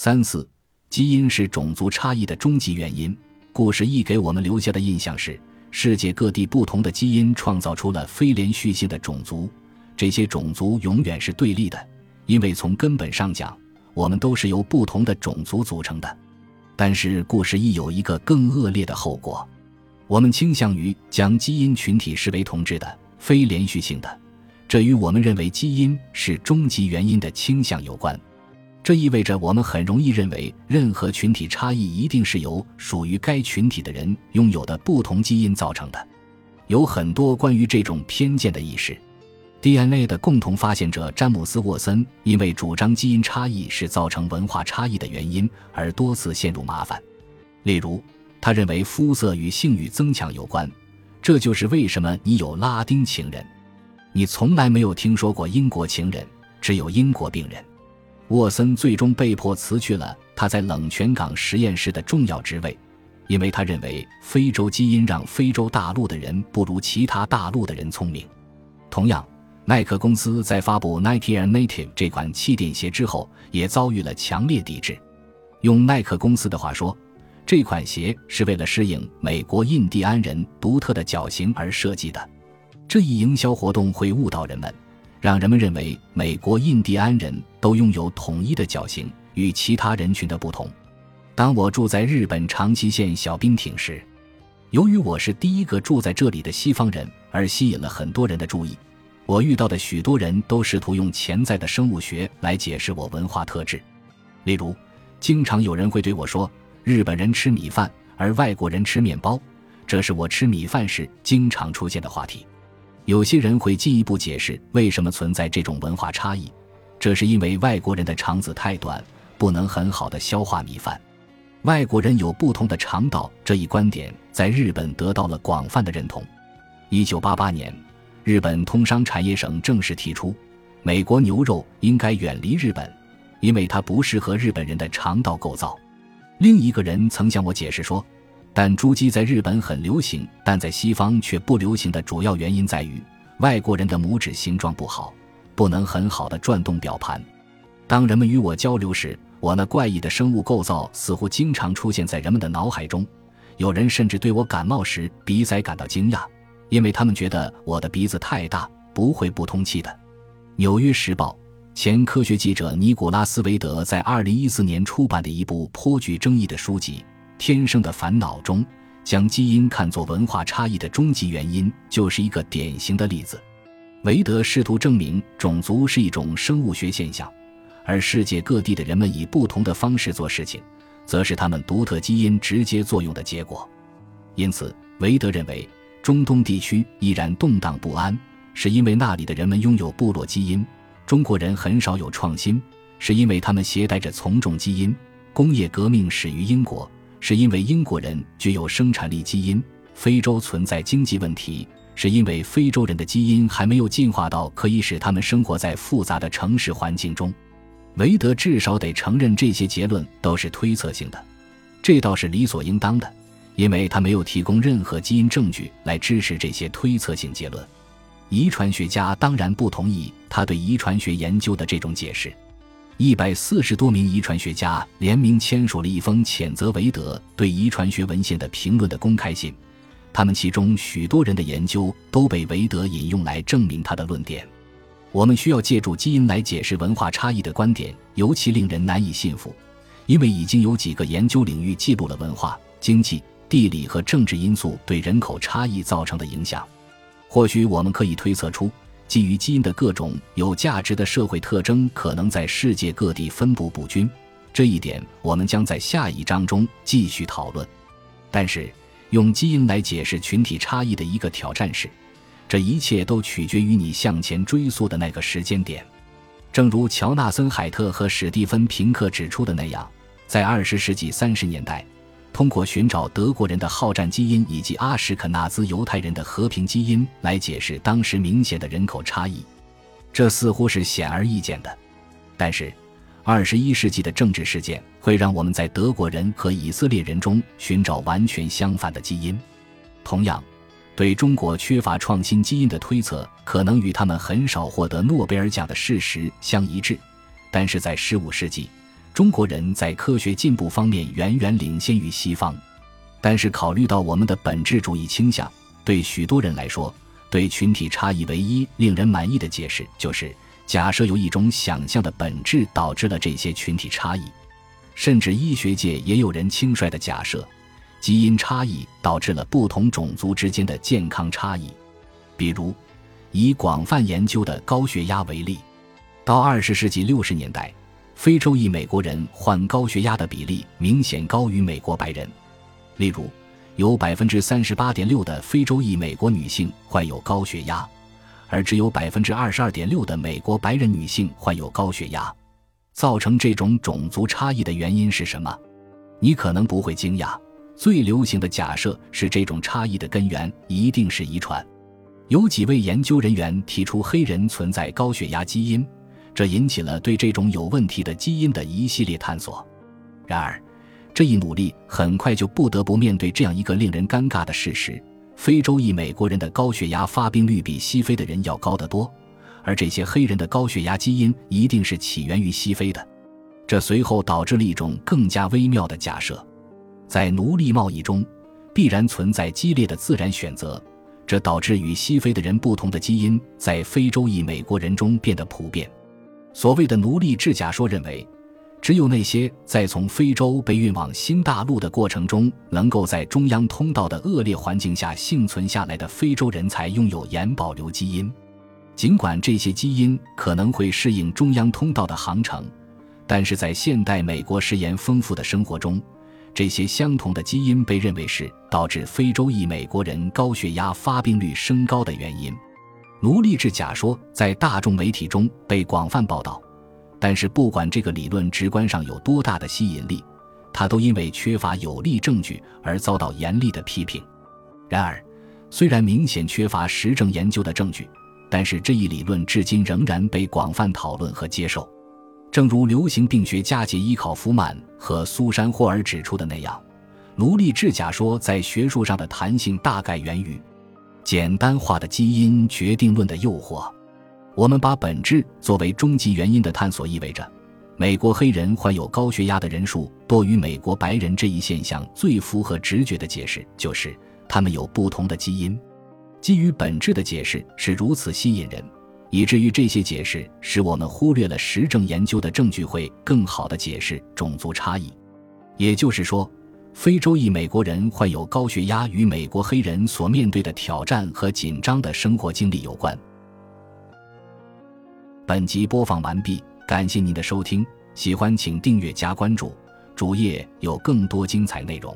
三四，基因是种族差异的终极原因。故事一给我们留下的印象是，世界各地不同的基因创造出了非连续性的种族，这些种族永远是对立的，因为从根本上讲，我们都是由不同的种族组成的。但是故事一有一个更恶劣的后果，我们倾向于将基因群体视为同质的、非连续性的，这与我们认为基因是终极原因的倾向有关。这意味着我们很容易认为任何群体差异一定是由属于该群体的人拥有的不同基因造成的。有很多关于这种偏见的意识。DNA 的共同发现者詹姆斯·沃森因为主张基因差异是造成文化差异的原因而多次陷入麻烦。例如，他认为肤色与性欲增强有关，这就是为什么你有拉丁情人，你从来没有听说过英国情人，只有英国病人。沃森最终被迫辞去了他在冷泉港实验室的重要职位，因为他认为非洲基因让非洲大陆的人不如其他大陆的人聪明。同样。耐克公司在发布 Nike Air Native 这款气垫鞋之后，也遭遇了强烈抵制。用耐克公司的话说，这款鞋是为了适应美国印第安人独特的脚型而设计的。这一营销活动会误导人们，让人们认为美国印第安人都拥有统一的脚型，与其他人群的不同。当我住在日本长崎县小滨町时，由于我是第一个住在这里的西方人，而吸引了很多人的注意。我遇到的许多人都试图用潜在的生物学来解释我文化特质，例如，经常有人会对我说：“日本人吃米饭，而外国人吃面包。”这是我吃米饭时经常出现的话题。有些人会进一步解释为什么存在这种文化差异，这是因为外国人的肠子太短，不能很好的消化米饭。外国人有不同的肠道这一观点在日本得到了广泛的认同。一九八八年。日本通商产业省正式提出，美国牛肉应该远离日本，因为它不适合日本人的肠道构造。另一个人曾向我解释说，但珠玑在日本很流行，但在西方却不流行的主要原因在于外国人的拇指形状不好，不能很好的转动表盘。当人们与我交流时，我那怪异的生物构造似乎经常出现在人们的脑海中。有人甚至对我感冒时鼻塞感到惊讶。因为他们觉得我的鼻子太大，不会不通气的。《纽约时报》前科学记者尼古拉斯·韦德在2014年出版的一部颇具争议的书籍《天生的烦恼》中，将基因看作文化差异的终极原因，就是一个典型的例子。韦德试图证明种族是一种生物学现象，而世界各地的人们以不同的方式做事情，则是他们独特基因直接作用的结果。因此，韦德认为。中东地区依然动荡不安，是因为那里的人们拥有部落基因；中国人很少有创新，是因为他们携带着从众基因；工业革命始于英国，是因为英国人具有生产力基因；非洲存在经济问题，是因为非洲人的基因还没有进化到可以使他们生活在复杂的城市环境中。韦德至少得承认这些结论都是推测性的，这倒是理所应当的。因为他没有提供任何基因证据来支持这些推测性结论，遗传学家当然不同意他对遗传学研究的这种解释。一百四十多名遗传学家联名签署了一封谴责韦德对遗传学文献的评论的公开信，他们其中许多人的研究都被韦德引用来证明他的论点。我们需要借助基因来解释文化差异的观点尤其令人难以信服，因为已经有几个研究领域记录了文化、经济。地理和政治因素对人口差异造成的影响，或许我们可以推测出基于基因的各种有价值的社会特征可能在世界各地分布不均。这一点我们将在下一章中继续讨论。但是，用基因来解释群体差异的一个挑战是，这一切都取决于你向前追溯的那个时间点。正如乔纳森·海特和史蒂芬·平克指出的那样，在二十世纪三十年代。通过寻找德国人的好战基因以及阿什肯纳兹犹太人的和平基因来解释当时明显的人口差异，这似乎是显而易见的。但是，二十一世纪的政治事件会让我们在德国人和以色列人中寻找完全相反的基因。同样，对中国缺乏创新基因的推测可能与他们很少获得诺贝尔奖的事实相一致。但是在十五世纪。中国人在科学进步方面远远领先于西方。但是，考虑到我们的本质主义倾向，对许多人来说，对群体差异唯一令人满意的解释就是：假设有一种想象的本质导致了这些群体差异。甚至医学界也有人轻率的假设，基因差异导致了不同种族之间的健康差异。比如，以广泛研究的高血压为例，到二十世纪六十年代，非洲裔美国人患高血压的比例明显高于美国白人。例如，有百分之三十八点六的非洲裔美国女性患有高血压，而只有百分之二十二点六的美国白人女性患有高血压。造成这种种族差异的原因是什么？你可能不会惊讶。最流行的假设是，这种差异的根源一定是遗传。有几位研究人员提出，黑人存在高血压基因，这引起了对这种有问题的基因的一系列探索。然而，这一努力很快就不得不面对这样一个令人尴尬的事实：非洲裔美国人的高血压发病率比西非的人要高得多。而这些黑人的高血压基因一定是起源于西非的，这随后导致了一种更加微妙的假设：在奴隶贸易中，必然存在激烈的自然选择，这导致与西非的人不同的基因在非洲裔美国人中变得普遍。所谓的奴隶制假说认为，只有那些在从非洲被运往新大陆的过程中，能够在中央通道的恶劣环境下幸存下来的非洲人才拥有盐保留基因。尽管这些基因可能会适应中央通道的航程，但是在现代美国食盐丰富的生活中，这些相同的基因被认为是导致非洲裔美国人高血压发病率升高的原因。奴隶制假说在大众媒体中被广泛报道，但是不管这个理论直观上有多大的吸引力，它都因为缺乏有力证据而遭到严厉的批评。然而，虽然明显缺乏实证研究的证据，但是这一理论至今仍然被广泛讨论和接受，正如流行病学家杰伊考夫曼和苏珊霍尔指出的那样，奴隶制假说在学术上的弹性大概源于简单化的基因决定论的诱惑。我们把本质作为终极原因的探索，意味着美国黑人患有高血压的人数多于美国白人这一现象最符合直觉的解释就是他们有不同的基因。基于本质的解释是如此吸引人，以至于这些解释使我们忽略了实证研究的证据会更好地解释种族差异。也就是说，非洲裔美国人患有高血压与美国黑人所面对的挑战和紧张的生活经历有关。本集播放完毕，感谢您的收听，喜欢请订阅加关注，主页有更多精彩内容。